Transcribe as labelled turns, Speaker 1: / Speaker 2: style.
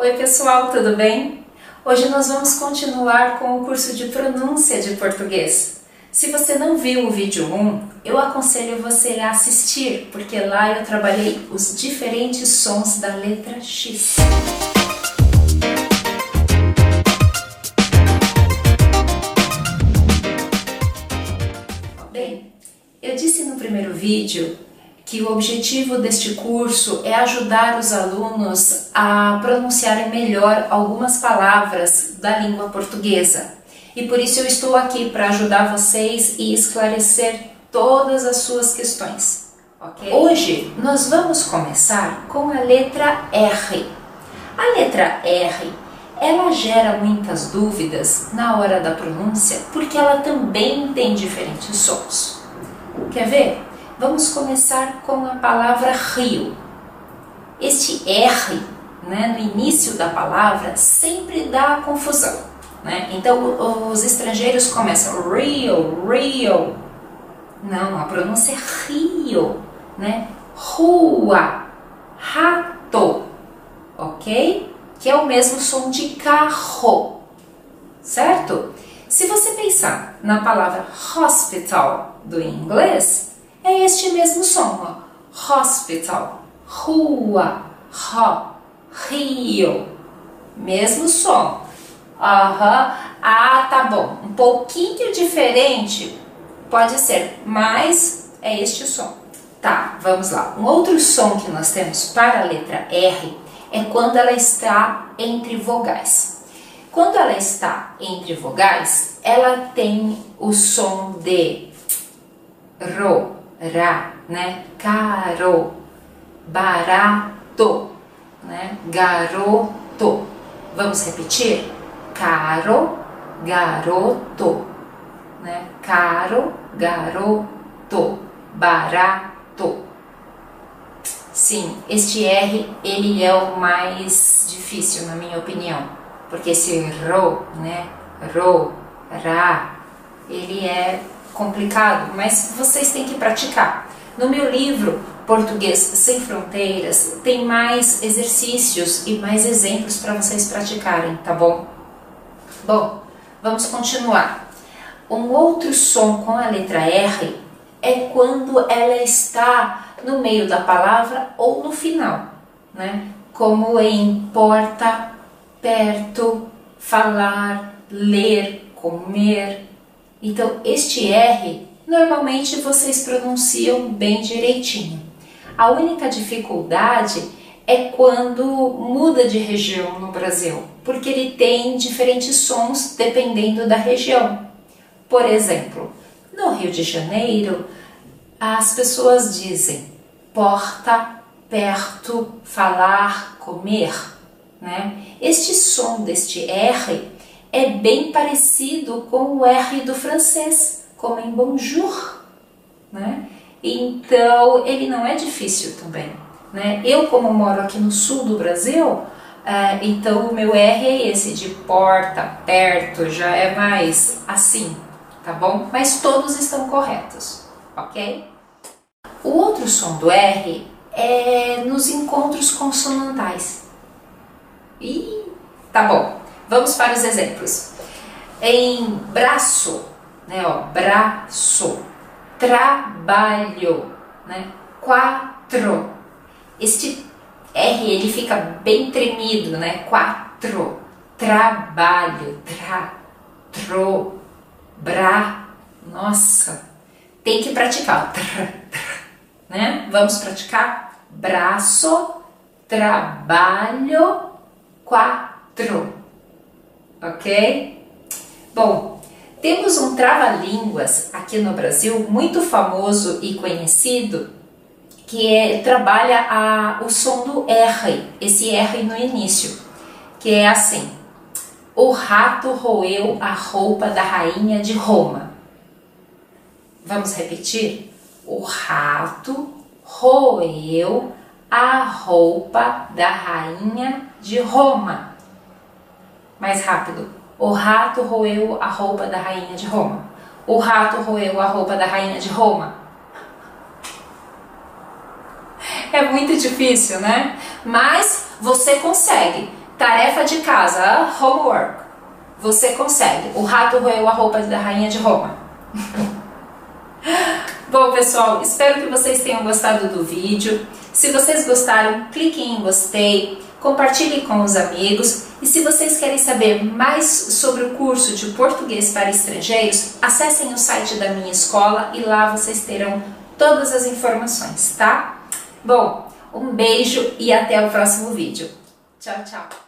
Speaker 1: Oi pessoal, tudo bem? Hoje nós vamos continuar com o curso de pronúncia de português. Se você não viu o vídeo 1, eu aconselho você a assistir, porque lá eu trabalhei os diferentes sons da letra X. Bem, eu disse no primeiro vídeo que o objetivo deste curso é ajudar os alunos a pronunciarem melhor algumas palavras da língua portuguesa. E por isso eu estou aqui para ajudar vocês e esclarecer todas as suas questões. Okay? Hoje nós vamos começar com a letra R. A letra R ela gera muitas dúvidas na hora da pronúncia porque ela também tem diferentes sons. Quer ver? Vamos começar com a palavra rio. Este R né, no início da palavra sempre dá confusão. Né? Então os estrangeiros começam Rio, Rio. Não, a pronúncia é Rio. Né? Rua, rato, ok? Que é o mesmo som de carro, certo? Se você pensar na palavra hospital do inglês, é este mesmo som, ó. hospital, rua, ro, rio, mesmo som. Aham, ah, tá bom, um pouquinho diferente pode ser, mas é este som. Tá, vamos lá. Um outro som que nós temos para a letra R é quando ela está entre vogais. Quando ela está entre vogais, ela tem o som de ro, ra, né? Caro, barato, né? Garoto. Vamos repetir? Caro, garoto, né? Caro, garoto, barato. Sim, este R ele é o mais difícil na minha opinião, porque esse ro, né? Ro, ra, ele é complicado, mas vocês têm que praticar. No meu livro Português Sem Fronteiras tem mais exercícios e mais exemplos para vocês praticarem, tá bom? Bom, vamos continuar. Um outro som com a letra R é quando ela está no meio da palavra ou no final, né? Como em porta, perto, falar, ler, comer, então, este R normalmente vocês pronunciam bem direitinho. A única dificuldade é quando muda de região no Brasil, porque ele tem diferentes sons dependendo da região. Por exemplo, no Rio de Janeiro, as pessoas dizem porta, perto, falar, comer. Né? Este som deste R é bem parecido com o R do francês, como em bonjour, né? Então, ele não é difícil também, né? Eu, como moro aqui no sul do Brasil, é, então o meu R é esse, de porta, perto, já é mais assim, tá bom? Mas todos estão corretos, ok? O outro som do R é nos encontros consonantais. E tá bom. Vamos para os exemplos. Em braço, né, ó, braço, trabalho, né, quatro. Este R ele fica bem tremido, né? Quatro, trabalho, tra, tro, bra. Nossa, tem que praticar, tra, tra, né? Vamos praticar braço, trabalho, quatro ok? Bom, temos um trava-línguas aqui no Brasil muito famoso e conhecido que é, trabalha a, o som do R, esse R no início, que é assim: O rato roeu a roupa da rainha de Roma. Vamos repetir? O rato roeu a roupa da rainha de Roma. Mais rápido. O rato roeu a roupa da rainha de Roma. O rato roeu a roupa da rainha de Roma. É muito difícil, né? Mas você consegue. Tarefa de casa, homework. Você consegue. O rato roeu a roupa da rainha de Roma. Bom, pessoal, espero que vocês tenham gostado do vídeo. Se vocês gostaram, cliquem em gostei, compartilhem com os amigos e se vocês querem saber mais sobre o curso de português para estrangeiros, acessem o site da minha escola e lá vocês terão todas as informações, tá? Bom, um beijo e até o próximo vídeo. Tchau, tchau!